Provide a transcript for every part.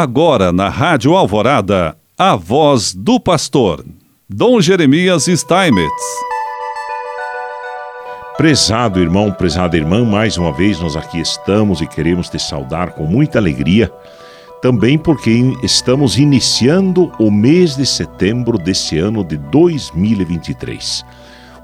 Agora na Rádio Alvorada, a voz do pastor, Dom Jeremias Steinmetz. Prezado irmão, prezada irmã, mais uma vez nós aqui estamos e queremos te saudar com muita alegria, também porque estamos iniciando o mês de setembro desse ano de 2023.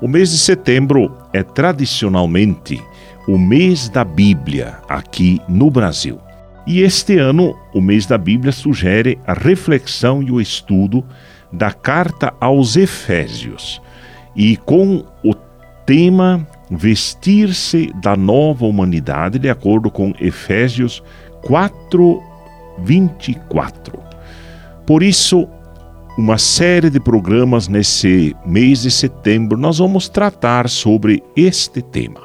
O mês de setembro é tradicionalmente o mês da Bíblia aqui no Brasil. E este ano, o mês da Bíblia sugere a reflexão e o estudo da carta aos Efésios, e com o tema vestir-se da nova humanidade, de acordo com Efésios 4, 24. Por isso, uma série de programas nesse mês de setembro, nós vamos tratar sobre este tema.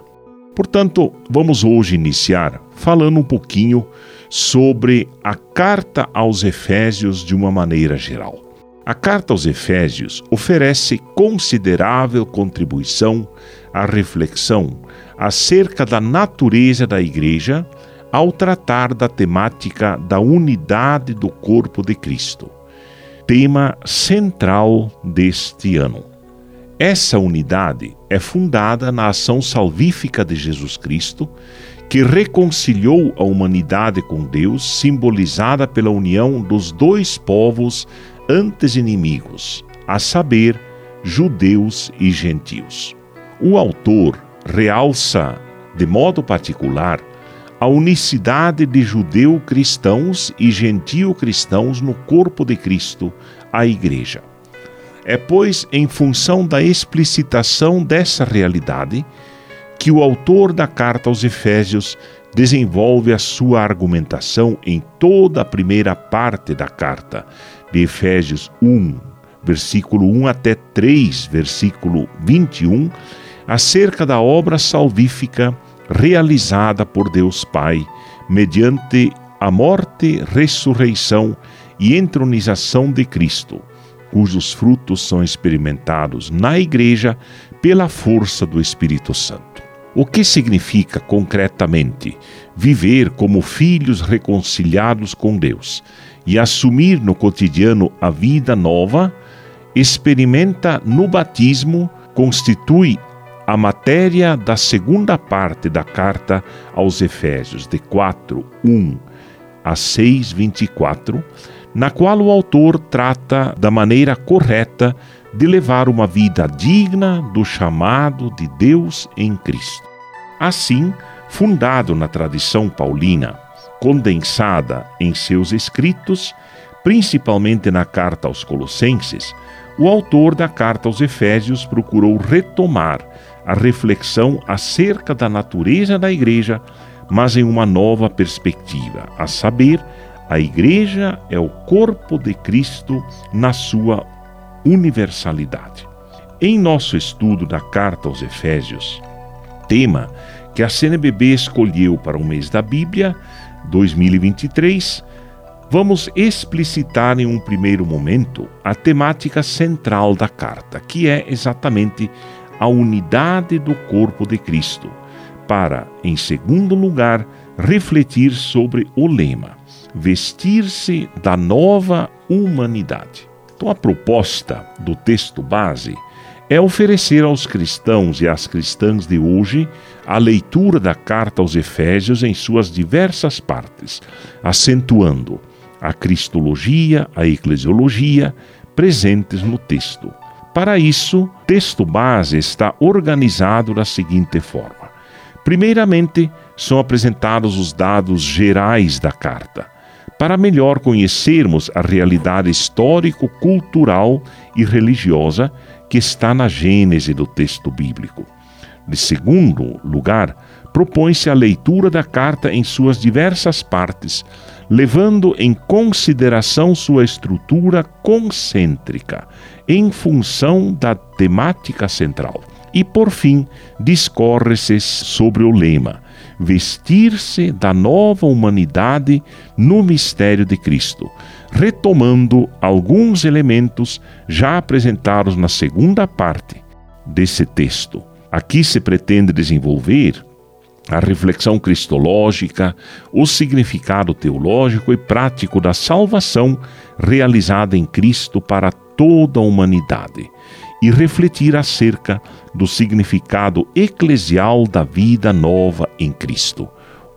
Portanto, vamos hoje iniciar falando um pouquinho sobre a carta aos Efésios de uma maneira geral. A carta aos Efésios oferece considerável contribuição à reflexão acerca da natureza da Igreja ao tratar da temática da unidade do corpo de Cristo, tema central deste ano. Essa unidade é fundada na ação salvífica de Jesus Cristo que reconciliou a humanidade com Deus, simbolizada pela união dos dois povos antes inimigos, a saber, judeus e gentios. O autor realça, de modo particular, a unicidade de judeu-cristãos e gentio-cristãos no corpo de Cristo, a Igreja. É, pois, em função da explicitação dessa realidade que o autor da carta aos Efésios desenvolve a sua argumentação em toda a primeira parte da carta, de Efésios 1, versículo 1 até 3, versículo 21, acerca da obra salvífica realizada por Deus Pai, mediante a morte, ressurreição e entronização de Cristo, cujos frutos são experimentados na Igreja pela força do Espírito Santo. O que significa concretamente viver como filhos reconciliados com Deus e assumir no cotidiano a vida nova? Experimenta no batismo, constitui a matéria da segunda parte da carta aos Efésios, de 4, 1 a 6, 24, na qual o autor trata da maneira correta de levar uma vida digna do chamado de Deus em Cristo. Assim, fundado na tradição paulina, condensada em seus escritos, principalmente na carta aos Colossenses, o autor da carta aos Efésios procurou retomar a reflexão acerca da natureza da igreja, mas em uma nova perspectiva, a saber, a igreja é o corpo de Cristo na sua universalidade. Em nosso estudo da carta aos Efésios, tema que a CNBB escolheu para o mês da Bíblia 2023, vamos explicitar em um primeiro momento a temática central da carta, que é exatamente a unidade do corpo de Cristo, para, em segundo lugar, refletir sobre o lema: vestir-se da nova humanidade. Então, a proposta do texto base é oferecer aos cristãos e às cristãs de hoje a leitura da carta aos Efésios em suas diversas partes, acentuando a cristologia, a eclesiologia presentes no texto. Para isso, o texto base está organizado da seguinte forma: primeiramente, são apresentados os dados gerais da carta para melhor conhecermos a realidade histórico-cultural e religiosa que está na gênese do texto bíblico. De segundo lugar, propõe-se a leitura da carta em suas diversas partes, levando em consideração sua estrutura concêntrica, em função da temática central. E, por fim, discorre-se sobre o lema vestir-se da nova humanidade no mistério de Cristo, retomando alguns elementos já apresentados na segunda parte desse texto. Aqui se pretende desenvolver a reflexão cristológica, o significado teológico e prático da salvação realizada em Cristo para toda a humanidade e refletir acerca do significado eclesial da vida nova em Cristo.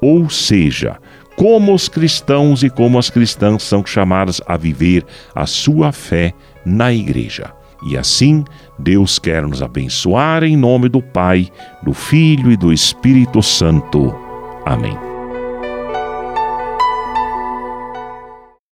Ou seja, como os cristãos e como as cristãs são chamadas a viver a sua fé na igreja. E assim, Deus quer nos abençoar em nome do Pai, do Filho e do Espírito Santo. Amém.